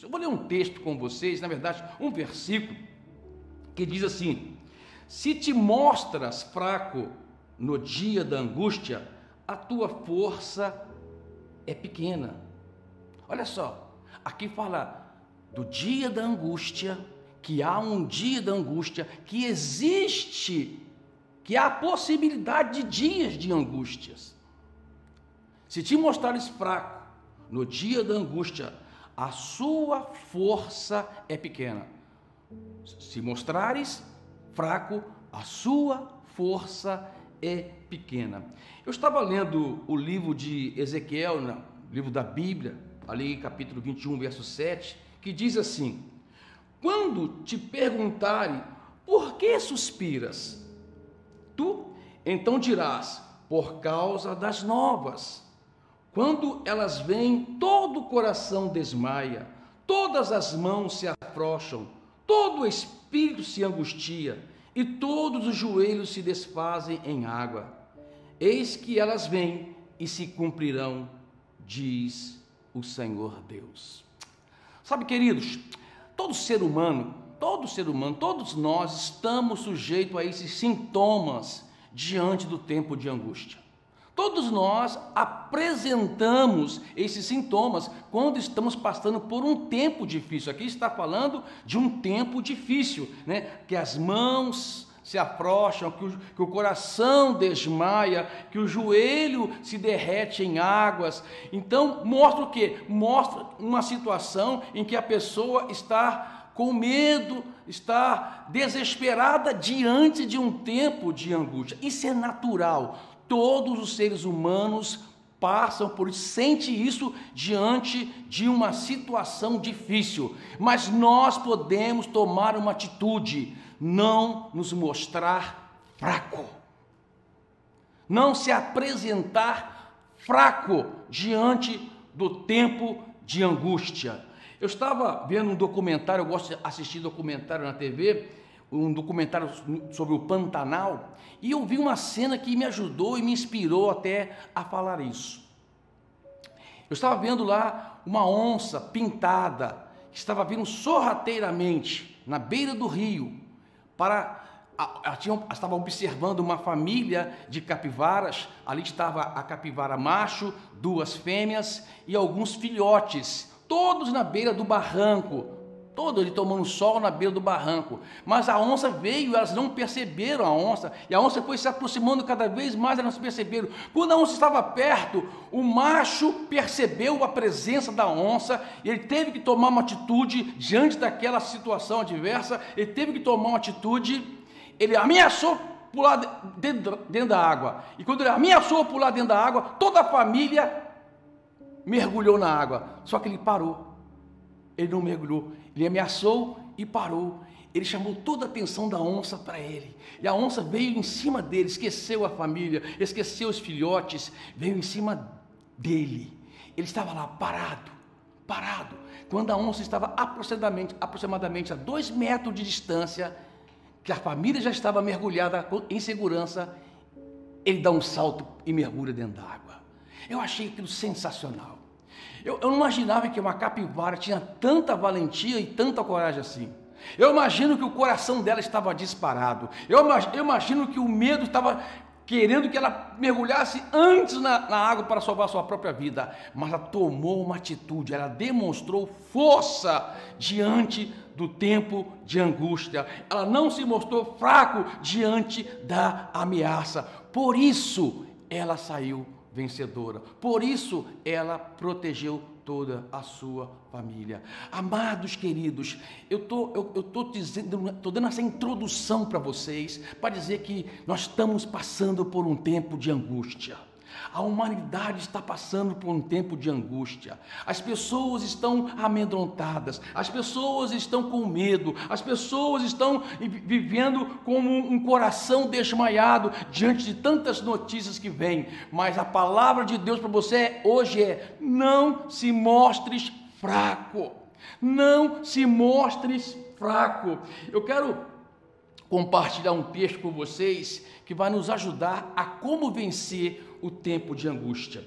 Eu vou ler um texto com vocês, na verdade, um versículo que diz assim: Se te mostras fraco no dia da angústia, a tua força é pequena. Olha só, aqui fala do dia da angústia, que há um dia da angústia, que existe, que há a possibilidade de dias de angústias. Se te mostrares fraco no dia da angústia, a sua força é pequena. Se mostrares fraco, a sua força é pequena. Eu estava lendo o livro de Ezequiel, no livro da Bíblia, ali capítulo 21, verso 7, que diz assim: Quando te perguntarem por que suspiras, tu então dirás, por causa das novas. Quando elas vêm, todo o coração desmaia, todas as mãos se afrouxam, todo o espírito se angustia e todos os joelhos se desfazem em água. Eis que elas vêm e se cumprirão, diz o Senhor Deus. Sabe, queridos, todo ser humano, todo ser humano, todos nós estamos sujeitos a esses sintomas diante do tempo de angústia. Todos nós apresentamos esses sintomas quando estamos passando por um tempo difícil. Aqui está falando de um tempo difícil, né? Que as mãos se afrouxam, que o, que o coração desmaia, que o joelho se derrete em águas. Então, mostra o que? Mostra uma situação em que a pessoa está com medo, está desesperada diante de um tempo de angústia. Isso é natural. Todos os seres humanos passam por isso, sente isso diante de uma situação difícil, mas nós podemos tomar uma atitude, não nos mostrar fraco, não se apresentar fraco diante do tempo de angústia. Eu estava vendo um documentário, eu gosto de assistir documentário na TV, um documentário sobre o Pantanal, e eu vi uma cena que me ajudou e me inspirou até a falar isso. Eu estava vendo lá uma onça pintada, que estava vindo sorrateiramente na beira do rio, para estava observando uma família de capivaras, ali estava a capivara macho, duas fêmeas e alguns filhotes, todos na beira do barranco, todo ele tomando sol na beira do barranco. Mas a onça veio, elas não perceberam a onça, e a onça foi se aproximando cada vez mais, elas não perceberam. Quando a onça estava perto, o macho percebeu a presença da onça, e ele teve que tomar uma atitude diante daquela situação adversa, ele teve que tomar uma atitude, ele ameaçou pular dentro, dentro da água. E quando ele ameaçou pular dentro da água, toda a família mergulhou na água. Só que ele parou ele não mergulhou, ele ameaçou e parou. Ele chamou toda a atenção da onça para ele. E a onça veio em cima dele, esqueceu a família, esqueceu os filhotes, veio em cima dele. Ele estava lá parado, parado. Quando a onça estava aproximadamente, aproximadamente a dois metros de distância, que a família já estava mergulhada em segurança, ele dá um salto e mergulha dentro da água. Eu achei aquilo sensacional. Eu, eu não imaginava que uma capivara tinha tanta valentia e tanta coragem assim. Eu imagino que o coração dela estava disparado. Eu, eu imagino que o medo estava querendo que ela mergulhasse antes na, na, água para salvar sua própria vida. Mas ela tomou uma atitude, ela demonstrou força diante do tempo de angústia. Ela não se mostrou fraco diante da ameaça. Por isso, ela saiu vencedora. Por isso ela protegeu toda a sua família. Amados queridos, eu tô, eu, eu tô dizendo, tô dando essa introdução para vocês para dizer que nós estamos passando por um tempo de angústia. A humanidade está passando por um tempo de angústia. As pessoas estão amedrontadas, as pessoas estão com medo, as pessoas estão vivendo como um coração desmaiado diante de tantas notícias que vêm. Mas a palavra de Deus para você hoje é: não se mostres fraco. Não se mostres fraco. Eu quero compartilhar um texto com vocês que vai nos ajudar a como vencer o tempo de angústia.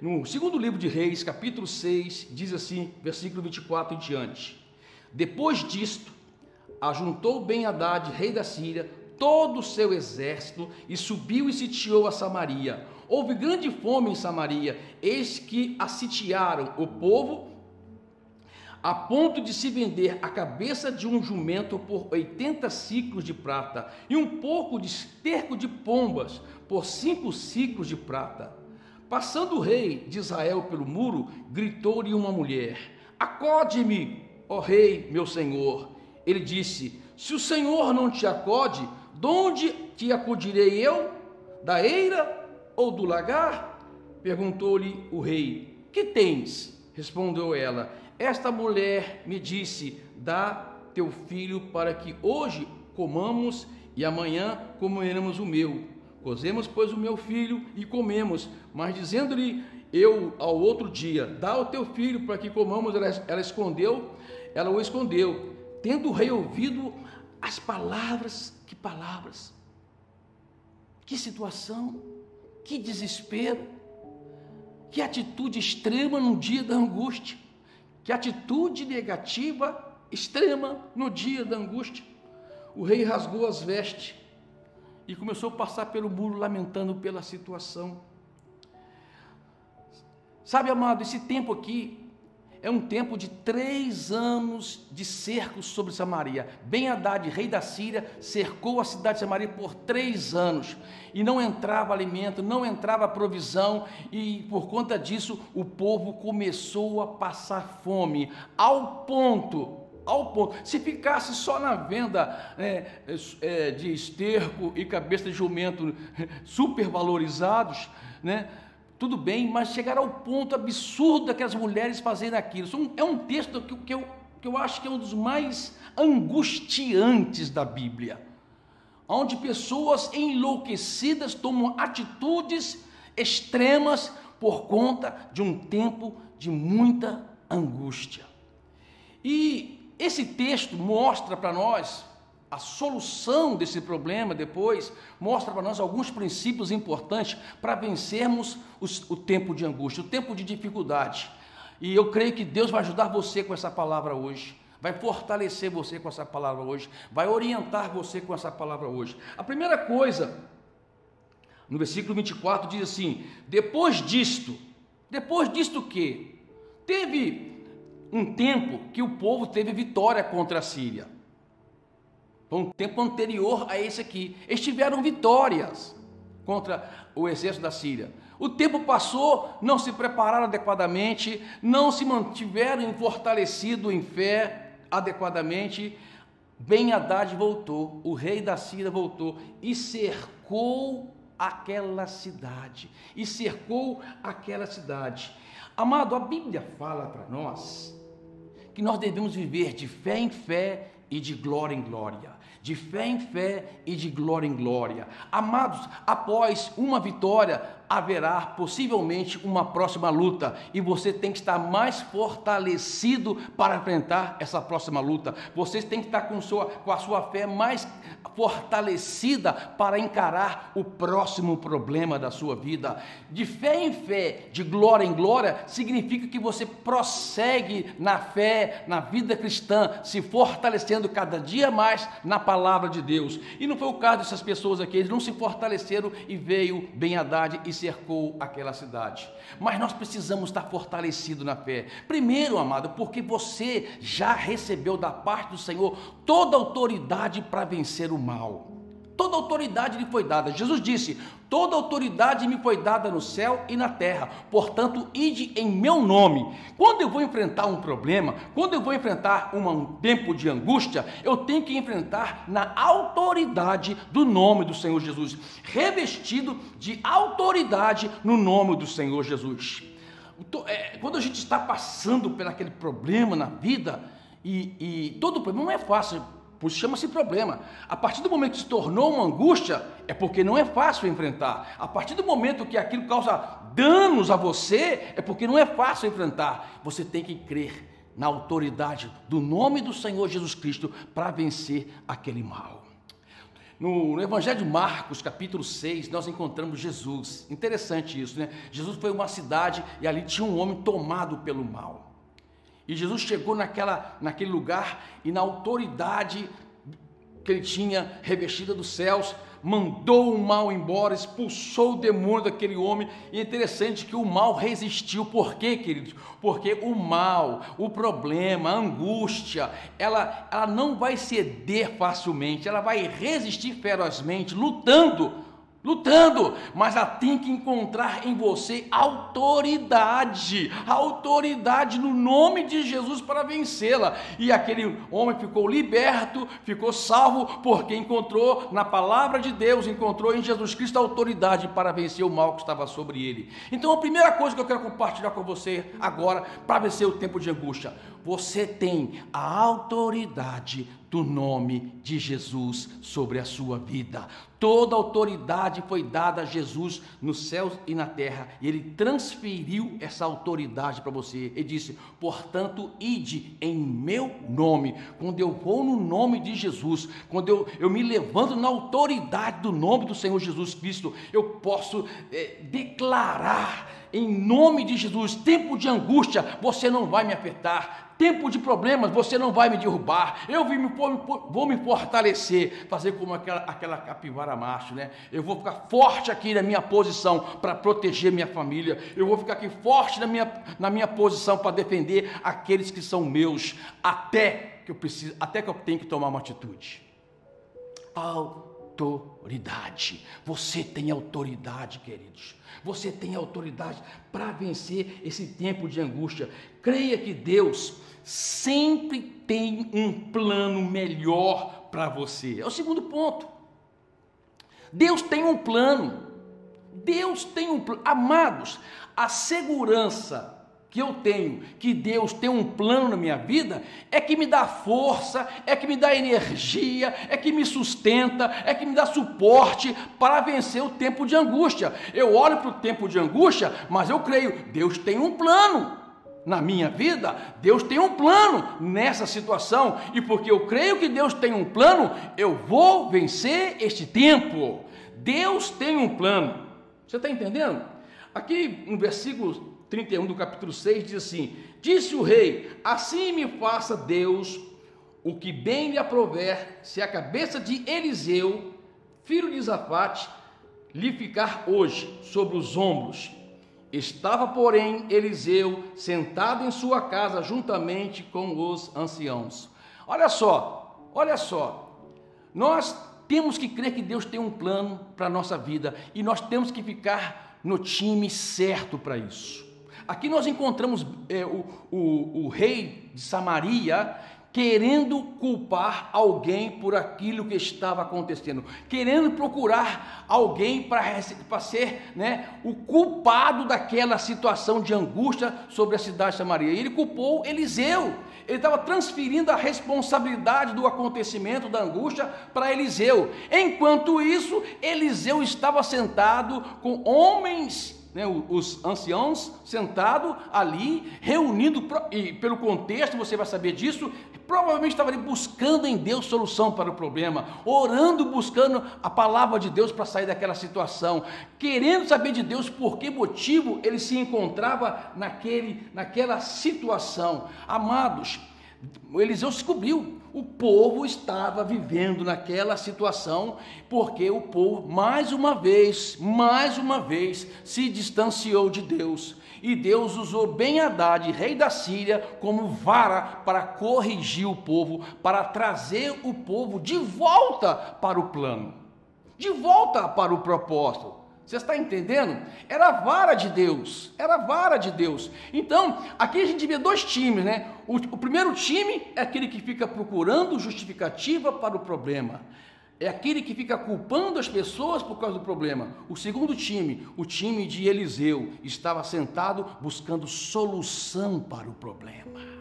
no segundo livro de Reis, capítulo 6, diz assim, versículo 24 em diante. Depois disto, ajuntou Ben Haddad, rei da Síria, todo o seu exército e subiu e sitiou a Samaria. Houve grande fome em Samaria, eis que a sitiaram o povo a ponto de se vender a cabeça de um jumento por 80 ciclos de prata e um pouco de esterco de pombas por cinco ciclos de prata. Passando o rei de Israel pelo muro, gritou-lhe uma mulher: Acode-me, ó rei, meu senhor. Ele disse: Se o senhor não te acode, de onde te acudirei eu? Da eira ou do lagar? Perguntou-lhe o rei: Que tens? Respondeu ela: Esta mulher me disse: Dá teu filho para que hoje comamos e amanhã comeremos o meu. Cozemos, pois, o meu filho e comemos. Mas dizendo-lhe eu ao outro dia: Dá o teu filho para que comamos, ela, ela escondeu, ela o escondeu. Tendo o rei ouvido as palavras que palavras! Que situação! Que desespero! Que atitude extrema no dia da angústia! Que atitude negativa extrema no dia da angústia! O rei rasgou as vestes e começou a passar pelo muro lamentando pela situação. Sabe, amado, esse tempo aqui é um tempo de três anos de cerco sobre Samaria. Ben Haddad, rei da Síria, cercou a cidade de Samaria por três anos e não entrava alimento, não entrava provisão, e por conta disso o povo começou a passar fome, ao ponto ao ponto. Se ficasse só na venda é, é, de esterco e cabeça de jumento supervalorizados, né? Tudo bem, mas chegar ao ponto absurdo que as mulheres fazerem aquilo. É um texto que, que, eu, que eu acho que é um dos mais angustiantes da Bíblia, onde pessoas enlouquecidas tomam atitudes extremas por conta de um tempo de muita angústia. E esse texto mostra para nós a solução desse problema depois mostra para nós alguns princípios importantes para vencermos os, o tempo de angústia, o tempo de dificuldade. E eu creio que Deus vai ajudar você com essa palavra hoje, vai fortalecer você com essa palavra hoje, vai orientar você com essa palavra hoje. A primeira coisa, no versículo 24, diz assim: depois disto, depois disto que? Teve um tempo que o povo teve vitória contra a Síria. Foi um tempo anterior a esse aqui. Eles tiveram vitórias contra o exército da Síria. O tempo passou, não se prepararam adequadamente, não se mantiveram fortalecidos em fé adequadamente. Ben Haddad voltou, o rei da Síria voltou e cercou aquela cidade. E cercou aquela cidade. Amado, a Bíblia fala para nós que nós devemos viver de fé em fé e de glória em glória de fé em fé e de glória em glória. Amados, após uma vitória, haverá possivelmente uma próxima luta e você tem que estar mais fortalecido para enfrentar essa próxima luta. Você tem que estar com, sua, com a sua fé mais fortalecida para encarar o próximo problema da sua vida. De fé em fé, de glória em glória, significa que você prossegue na fé, na vida cristã, se fortalecendo cada dia mais na palavra de Deus. E não foi o caso dessas pessoas aqui, eles não se fortaleceram e veio Ben Haddad e cercou aquela cidade. Mas nós precisamos estar fortalecidos na fé. Primeiro, amado, porque você já recebeu da parte do Senhor toda autoridade para vencer o mal. Toda autoridade lhe foi dada. Jesus disse: Toda autoridade me foi dada no céu e na terra. Portanto, ide em meu nome. Quando eu vou enfrentar um problema, quando eu vou enfrentar um tempo de angústia, eu tenho que enfrentar na autoridade do nome do Senhor Jesus, revestido de autoridade no nome do Senhor Jesus. É, quando a gente está passando por aquele problema na vida, e, e todo problema não é fácil por isso chama-se problema. A partir do momento que se tornou uma angústia, é porque não é fácil enfrentar. A partir do momento que aquilo causa danos a você, é porque não é fácil enfrentar. Você tem que crer na autoridade do nome do Senhor Jesus Cristo para vencer aquele mal. No, no, Evangelho de Marcos, capítulo 6, nós encontramos Jesus. Interessante isso, né? Jesus foi uma cidade e ali tinha um homem tomado pelo mal. E Jesus chegou naquela, naquele lugar e na autoridade que ele tinha revestida dos céus, mandou o mal embora, expulsou o demônio daquele homem. E é interessante que o mal resistiu. Por quê, queridos? Porque o mal, o problema, a angústia, ela, ela não vai ceder facilmente, ela vai resistir ferozmente, lutando lutando, mas ela tem que encontrar em você autoridade, autoridade no nome de Jesus para vencê-la. E aquele homem ficou liberto, ficou salvo, porque encontrou na palavra de Deus, encontrou em Jesus Cristo a autoridade para vencer o mal que estava sobre ele. Então, a primeira coisa que eu quero compartilhar com você agora, para vencer o tempo de angústia, você tem a autoridade do nome de Jesus sobre a sua vida. Toda autoridade foi dada a Jesus nos céus e na terra, e ele transferiu essa autoridade para você. Ele disse: portanto, ide em meu nome. Quando eu vou no nome de Jesus, quando eu, eu me levanto na autoridade do nome do Senhor Jesus Cristo, eu posso é, declarar em nome de Jesus: tempo de angústia, você não vai me afetar Tempo de problemas, você não vai me derrubar. Eu vou me fortalecer, fazer como aquela, aquela capivara macho, né? Eu vou ficar forte aqui na minha posição para proteger minha família. Eu vou ficar aqui forte na minha, na minha posição para defender aqueles que são meus, até que eu preciso, até que eu tenho que tomar uma atitude. Autoridade. Você tem autoridade, queridos. Você tem autoridade para vencer esse tempo de angústia. Creia que Deus sempre tem um plano melhor para você. É o segundo ponto. Deus tem um plano. Deus tem um plano. Amados, a segurança que eu tenho, que Deus tem um plano na minha vida, é que me dá força, é que me dá energia, é que me sustenta, é que me dá suporte para vencer o tempo de angústia. Eu olho para o tempo de angústia, mas eu creio, Deus tem um plano na minha vida, Deus tem um plano nessa situação, e porque eu creio que Deus tem um plano, eu vou vencer este tempo. Deus tem um plano. Você está entendendo? Aqui no versículo 31 do capítulo 6 diz assim: Disse o rei: Assim me faça Deus o que bem lhe aprover, se a cabeça de Eliseu, filho de Zafate, lhe ficar hoje sobre os ombros Estava, porém, Eliseu sentado em sua casa juntamente com os anciãos. Olha só, olha só. Nós temos que crer que Deus tem um plano para a nossa vida e nós temos que ficar no time certo para isso. Aqui nós encontramos é, o, o, o rei de Samaria querendo culpar alguém por aquilo que estava acontecendo, querendo procurar alguém para ser né, o culpado daquela situação de angústia sobre a cidade de Samaria. Ele culpou Eliseu. Ele estava transferindo a responsabilidade do acontecimento da angústia para Eliseu. Enquanto isso, Eliseu estava sentado com homens né, os anciãos sentados ali, reunindo, e pelo contexto você vai saber disso, provavelmente estava ali buscando em Deus solução para o problema, orando, buscando a palavra de Deus para sair daquela situação, querendo saber de Deus por que motivo ele se encontrava naquele, naquela situação. Amados, Eliseu descobriu, o povo estava vivendo naquela situação, porque o povo, mais uma vez, mais uma vez, se distanciou de Deus. E Deus usou Ben Haddad, rei da Síria, como vara para corrigir o povo, para trazer o povo de volta para o plano, de volta para o propósito. Você está entendendo? Era a vara de Deus, era a vara de Deus. Então, aqui a gente vê dois times, né? O, o, primeiro time é aquele que fica procurando justificativa para o problema. É aquele que fica culpando as pessoas por causa do problema. O segundo time, o time de Eliseu, estava sentado buscando solução para o problema.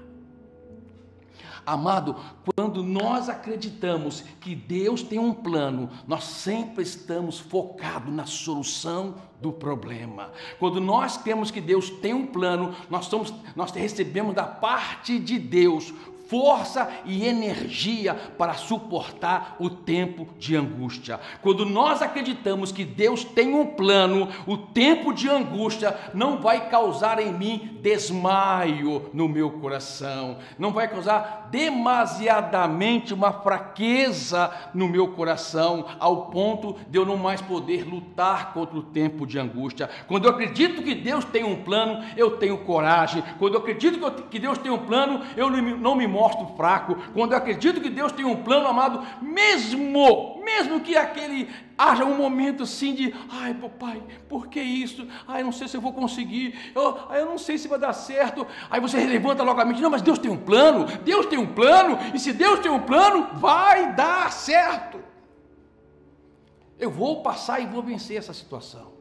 Amado, quando nós acreditamos que Deus tem um plano, nós sempre estamos focados na solução do problema. Quando nós temos que Deus tem um plano, nós, somos, nós recebemos da parte de Deus força e energia para suportar o tempo de angústia. Quando nós acreditamos que Deus tem um plano, o tempo de angústia não vai causar em mim desmaio no meu coração, não vai causar demasiadamente uma fraqueza no meu coração, ao ponto de eu não mais poder lutar contra o tempo de angústia. Quando eu acredito que Deus tem um plano, eu tenho coragem. Quando eu acredito que Deus tem um plano, eu não me mostro fraco, quando eu acredito que Deus tem um plano, amado, mesmo, mesmo que aquele haja um momento assim de, ai papai, por que isso? Ai, não sei se eu vou conseguir, eu, eu não sei se vai dar certo. Aí você levanta logo a mente, não, mas Deus tem um plano, Deus tem um plano, e se Deus tem um plano, vai dar certo. Eu vou passar e vou vencer essa situação.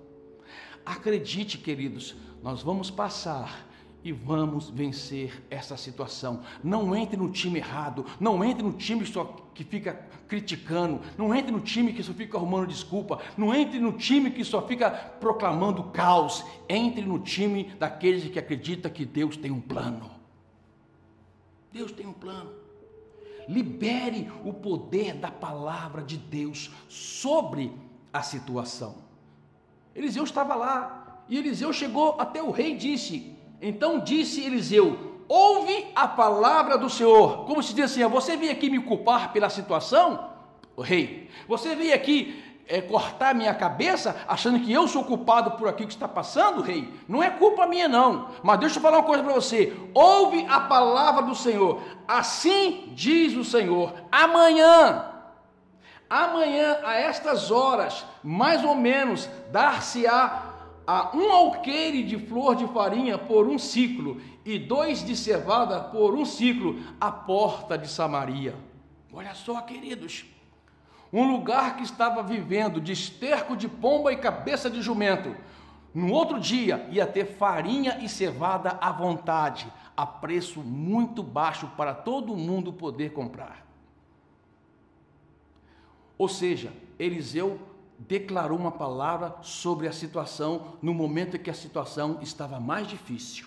Acredite, queridos, nós vamos passar e vamos vencer essa situação. Não entre no time errado, não entre no time só que fica criticando, não entre no time que só fica arrumando desculpa, não entre no time que só fica proclamando caos. Entre no time daqueles que acreditam que Deus tem um plano. Deus tem um plano. Libere o poder da palavra de Deus sobre a situação. Eliseu estava lá e Eliseu chegou até o rei e disse: então disse Eliseu: Ouve a palavra do Senhor. Como se diz assim: Você veio aqui me culpar pela situação, o rei? Você veio aqui é, cortar minha cabeça, achando que eu sou culpado por aquilo que está passando, rei? Não é culpa minha, não. Mas deixa eu falar uma coisa para você: ouve a palavra do Senhor. Assim diz o Senhor: amanhã. Amanhã, a estas horas, mais ou menos, dar-se-á a um alqueire de flor de farinha por um ciclo e dois de cevada por um ciclo à porta de Samaria. Olha só, queridos, um lugar que estava vivendo de esterco de pomba e cabeça de jumento. No outro dia ia ter farinha e cevada à vontade, a preço muito baixo para todo mundo poder comprar. Ou seja, Eliseu declarou uma palavra sobre a situação no momento em que a situação estava mais difícil.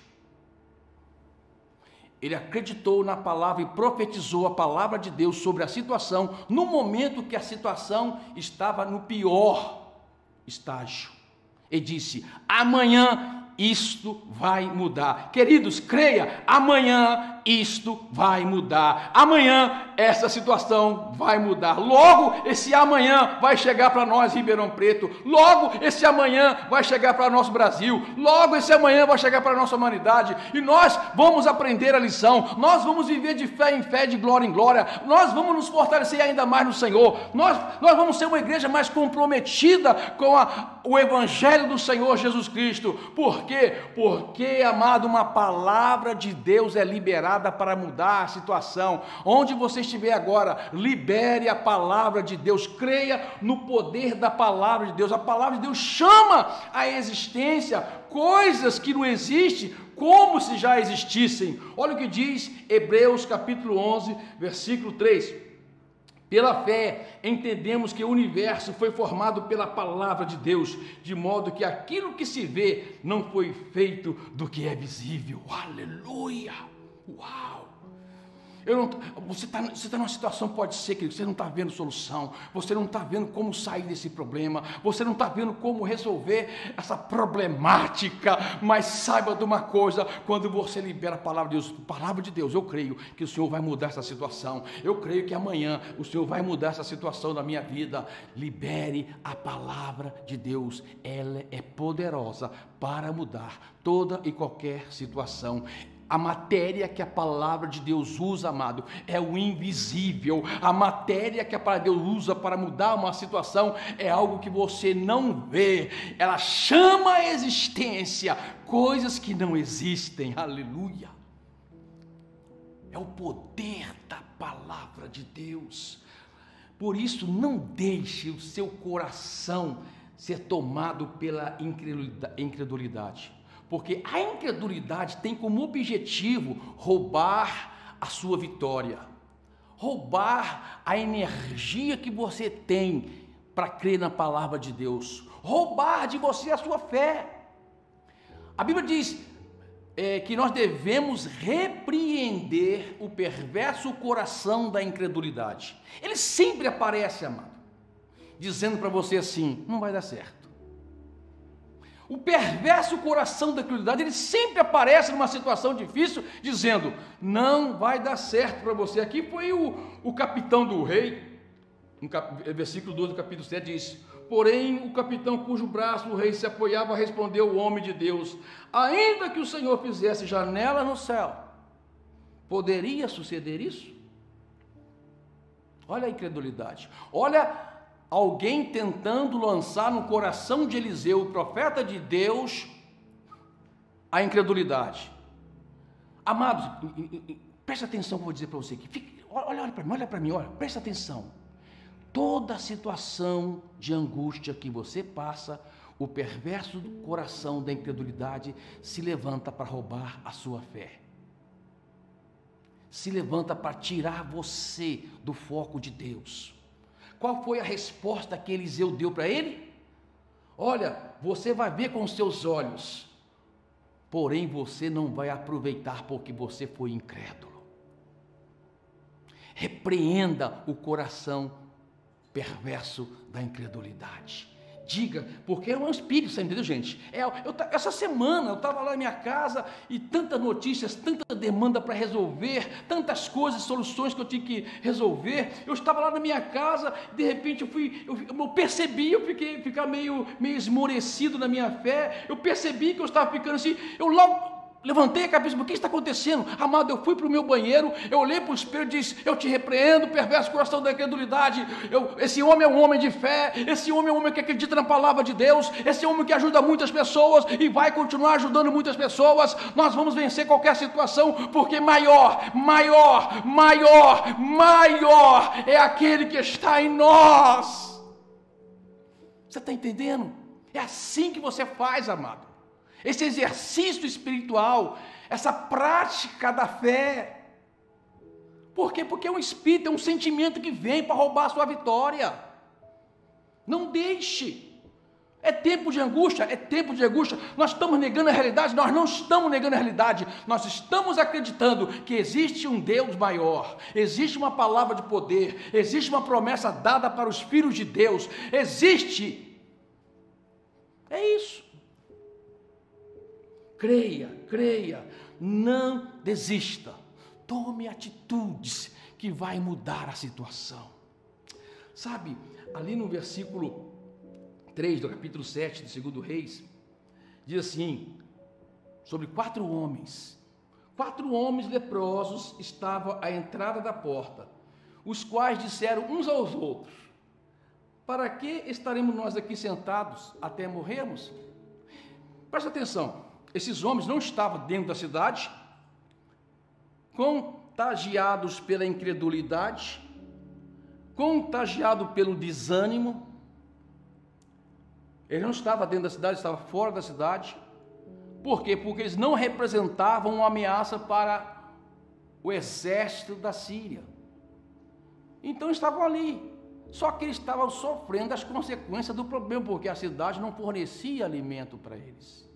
Ele acreditou na palavra e profetizou a palavra de Deus sobre a situação no momento que a situação estava no pior estágio. E disse: Amanhã isto vai mudar. Queridos, creia, amanhã isto vai mudar. Amanhã essa situação vai mudar. Logo esse amanhã vai chegar para nós Ribeirão Preto. Logo esse amanhã vai chegar para nosso Brasil. Logo esse amanhã vai chegar para a nossa humanidade e nós vamos aprender a lição. Nós vamos viver de fé em fé, de glória em glória. Nós vamos nos fortalecer ainda mais no Senhor. Nós nós vamos ser uma igreja mais comprometida com a, o evangelho do Senhor Jesus Cristo. Por quê? Porque, amado, uma palavra de Deus é liberada para mudar a situação. Onde você estiver agora, libere a palavra de Deus, creia no poder da palavra de Deus. A palavra de Deus chama a existência coisas que não existem como se já existissem. Olha o que diz Hebreus capítulo 11, versículo 3. Pela fé, entendemos que o universo foi formado pela palavra de Deus, de modo que aquilo que se vê não foi feito do que é visível. Aleluia! Uau! Não, você está tá numa situação, pode ser, que você não está vendo solução, você não está vendo como sair desse problema, você não está vendo como resolver essa problemática, mas saiba de uma coisa: quando você libera a palavra de Deus, palavra de Deus, eu creio que o Senhor vai mudar essa situação, eu creio que amanhã o Senhor vai mudar essa situação da minha vida. Libere a palavra de Deus, ela é poderosa para mudar toda e qualquer situação. A matéria que a palavra de Deus usa, amado, é o invisível. A matéria que a palavra de Deus usa para mudar uma situação é algo que você não vê. Ela chama a existência coisas que não existem. Aleluia. É o poder da palavra de Deus. Por isso, não deixe o seu coração ser tomado pela incredulidade porque a incredulidade tem como objetivo roubar a sua vitória, roubar a energia que você tem para crer na palavra de Deus, roubar de você a sua fé. A Bíblia diz, é que nós devemos repreender o perverso coração da incredulidade. Ele sempre aparece, amado, dizendo para você assim: não vai dar certo. O perverso coração da incredulidade, ele sempre aparece numa situação difícil, dizendo: não vai dar certo para você. Aqui foi o, o capitão do rei, no cap, versículo 12 do capítulo 7 diz: Porém, o capitão cujo braço o rei se apoiava respondeu o homem de Deus: Ainda que o Senhor fizesse janela no céu, poderia suceder isso? Olha a incredulidade. Olha alguém tentando lançar no coração de Eliseu, o profeta de Deus, a incredulidade. Amados, preste atenção que eu vou dizer para você aqui. olha, olha para mim, olha para mim, olha, preste atenção toda situação de angústia que você passa, o perverso coração da incredulidade se levanta para roubar a sua fé. Se levanta para tirar você do foco de Deus. Qual foi a resposta que Eliseu deu para ele? Olha, você vai ver com os seus olhos, porém você não vai aproveitar porque você foi incrédulo. Repreenda o coração perverso da incredulidade. Diga, porque é um espírito, você entendeu, gente? É, eu, essa semana eu estava lá na minha casa e tantas notícias, tanta demanda para resolver, tantas coisas, soluções que eu tinha que resolver. Eu estava lá na minha casa, de repente eu fui, eu, eu percebi, eu fiquei ficar meio, meio esmorecido na minha fé. Eu percebi que eu estava ficando assim, eu logo Levantei a cabeça, o que está acontecendo? Amado, eu fui para o meu banheiro, eu olhei para o espelho e disse: Eu te repreendo, perverso coração da incredulidade. Eu, esse homem é um homem de fé, esse homem é um homem que acredita na palavra de Deus, esse homem que ajuda muitas pessoas e vai continuar ajudando muitas pessoas. Nós vamos vencer qualquer situação, porque maior, maior, maior, maior é aquele que está em nós. Você está entendendo? É assim que você faz, amado esse exercício espiritual, essa prática da fé. Por quê? Porque é um espírito, é um sentimento que vem para roubar a sua vitória. Não deixe. É tempo de angústia, é tempo de angústia. Nós estamos negando a realidade, nós não estamos negando a realidade. Nós estamos acreditando que existe um Deus maior, existe uma palavra de poder, existe uma promessa dada para os filhos de Deus. Existe. É isso. Creia, creia, não desista. Tome atitudes que vai mudar a situação. Sabe, ali no versículo 3 do capítulo 7 do segundo Reis, diz assim, sobre quatro homens. Quatro homens leprosos estavam à entrada da porta, os quais disseram uns aos outros: Para que estaremos nós aqui sentados até morrermos? Presta atenção. Esses homens não estavam dentro da cidade, contagiados pela incredulidade, contagiados pelo desânimo. Eles não estavam dentro da cidade, estavam fora da cidade. Por quê? Porque eles não representavam uma ameaça para o exército da Síria. Então estavam ali. Só que eles estavam sofrendo as consequências do problema, porque a cidade não fornecia alimento para eles.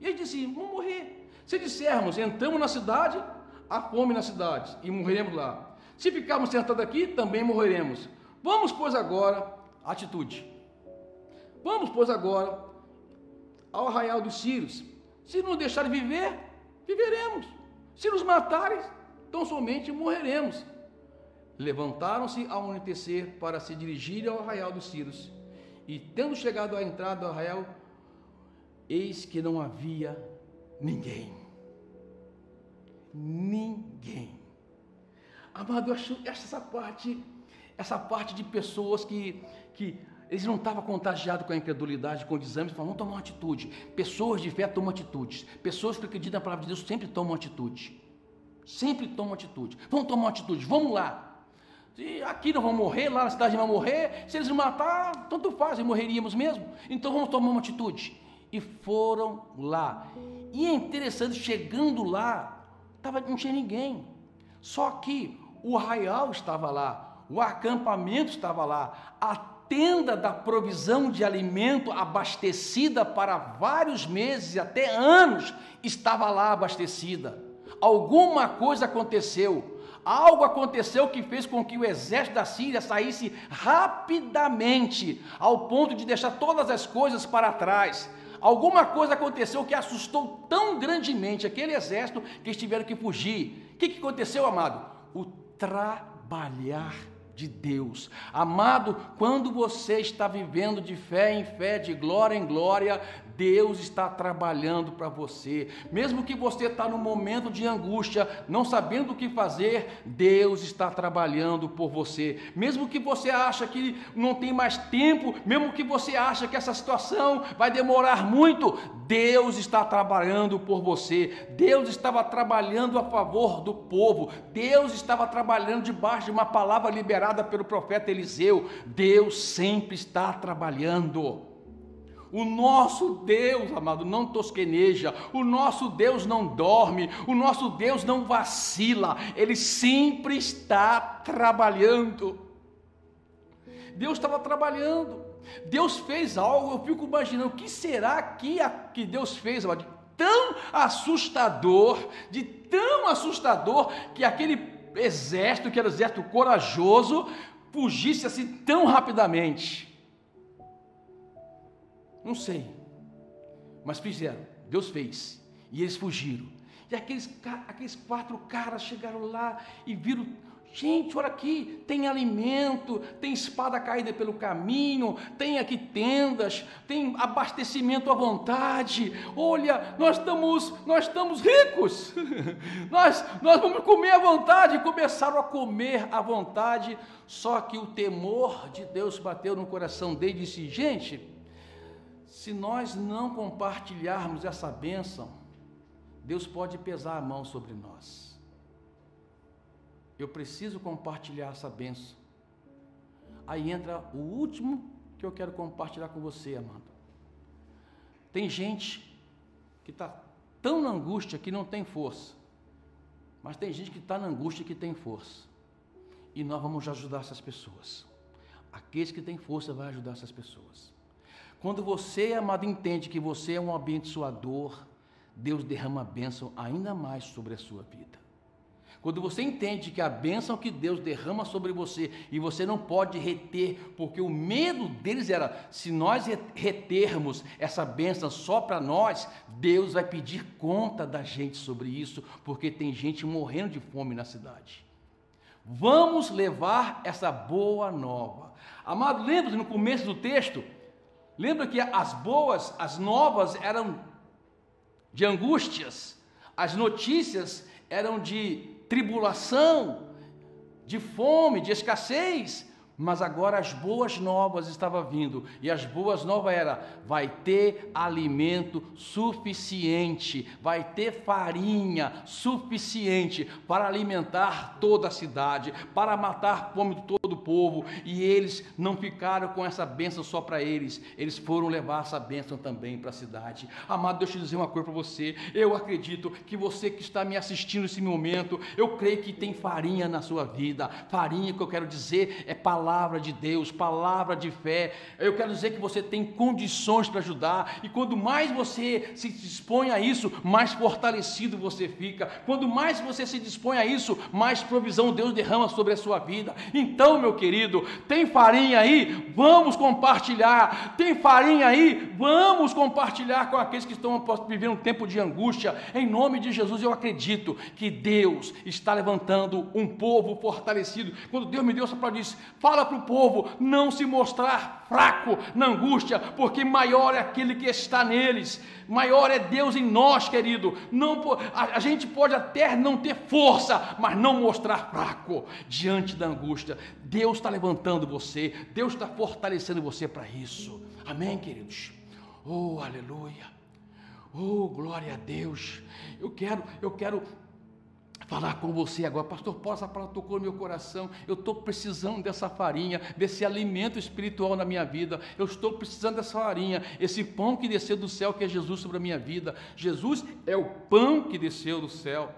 E ele disse: vamos morrer. Se dissermos, entramos na cidade, há fome na cidade e morreremos lá. Se ficarmos sentados aqui, também morreremos. Vamos, pois, agora, atitude. Vamos, pois, agora ao arraial dos Sírios. Se nos deixarem viver, viveremos. Se nos matarem, tão somente morreremos. Levantaram-se ao anoitecer para se dirigirem ao arraial dos Sírios. E tendo chegado à entrada do arraial, eis que não havia ninguém. Ninguém. Amado, eu acho essa parte, essa parte de pessoas que, que eles não estavam contagiados com a incredulidade, com o desânimo, falavam, vamos tomar uma atitude. Pessoas de fé tomam atitudes. Pessoas que acreditam na palavra de Deus sempre tomam atitude. Sempre tomam atitude. Vamos tomar uma atitude, vamos lá. Se aqui não vão morrer, lá na cidade não vão morrer, se eles matar, tanto faz, morreríamos mesmo. Então vamos tomar uma atitude e foram lá. E é interessante, chegando lá, tava, não tinha ninguém. Só que o arraial estava lá, o acampamento estava lá, a tenda da provisão de alimento abastecida para vários meses até anos estava lá abastecida. Alguma coisa aconteceu. Algo aconteceu que fez com que o exército da Síria saísse rapidamente, ao ponto de deixar todas as coisas para trás. Alguma coisa aconteceu que assustou tão grandemente aquele exército que eles tiveram que fugir. O que, que aconteceu, amado? O trabalhar de Deus. Amado, quando você está vivendo de fé em fé, de glória em glória, Deus está trabalhando para você. Mesmo que você está no momento de angústia, não sabendo o que fazer, Deus está trabalhando por você. Mesmo que você acha que não tem mais tempo, mesmo que você acha que essa situação vai demorar muito, Deus está trabalhando por você. Deus estava trabalhando a favor do povo. Deus estava trabalhando debaixo de uma palavra liberada pelo profeta Eliseu. Deus sempre está trabalhando. O nosso Deus, amado, não tosqueneja, o nosso Deus não dorme, o nosso Deus não vacila, ele sempre está trabalhando. Deus estava trabalhando, Deus fez algo, eu fico imaginando, o que será que, a, que Deus fez, amado, de tão assustador, de tão assustador, que aquele exército, que era um exército corajoso, fugisse assim tão rapidamente. Não sei. Mas fizeram. Deus fez. E eles fugiram. E aqueles, aqueles quatro caras chegaram lá e viram. Gente, olha aqui, tem alimento, tem espada caída pelo caminho, tem aqui tendas, tem abastecimento à vontade. Olha, nós estamos, nós estamos ricos. nós, nós vamos comer à vontade. Começaram a comer à vontade. Só que o temor de Deus bateu no coração dele e disse: gente, se nós não compartilharmos essa bênção, Deus pode pesar a mão sobre nós. Eu preciso compartilhar essa bênção. Aí entra o último que eu quero compartilhar com você, amado. Tem gente que está tão na angústia que não tem força, mas tem gente que está na angústia que tem força. E nós vamos ajudar essas pessoas. Aqueles que têm força vai ajudar essas pessoas. Quando você, amado, entende que você é um abençoador, Deus derrama a bênção ainda mais sobre a sua vida. Quando você entende que a bênção que Deus derrama sobre você e você não pode reter, porque o medo deles era: se nós retermos essa bênção só para nós, Deus vai pedir conta da gente sobre isso, porque tem gente morrendo de fome na cidade. Vamos levar essa boa nova. Amado, lembra no começo do texto? Lembra que as boas, as novas eram de angústias, as notícias eram de tribulação, de fome, de escassez, mas agora as boas novas estavam vindo, e as boas novas era: vai ter alimento suficiente, vai ter farinha suficiente para alimentar toda a cidade, para matar fome de todo o povo, e eles não ficaram com essa bênção só para eles, eles foram levar essa bênção também para a cidade. Amado, deixa eu dizer uma coisa para você. Eu acredito que você que está me assistindo nesse momento, eu creio que tem farinha na sua vida. Farinha que eu quero dizer é palavra palavra de Deus, palavra de fé. Eu quero dizer que você tem condições para ajudar, e quando mais você se dispõe a isso, mais fortalecido você fica. Quando mais você se dispõe a isso, mais provisão Deus derrama sobre a sua vida. Então, meu querido, tem farinha aí? Vamos compartilhar. Tem farinha aí? Vamos compartilhar com aqueles que estão vivendo um tempo de angústia. Em nome de Jesus, eu acredito que Deus está levantando um povo fortalecido. Quando Deus me deu essa palavra, disse: fala fala para o povo não se mostrar fraco na angústia, porque maior é aquele que está neles, maior é Deus em nós, querido. Não, a, a gente pode até não ter força, mas não mostrar fraco diante da angústia. Deus está levantando você, Deus está fortalecendo você para isso. Amém, queridos? Oh, aleluia. Oh, glória a Deus. Eu quero, eu quero falar com você agora. Pastor, posso a palavra tocou no meu coração. Eu estou precisando dessa farinha, desse alimento espiritual na minha vida. Eu estou precisando dessa farinha, esse pão que desceu do céu, que é Jesus sobre a minha vida. Jesus é o pão que desceu do céu.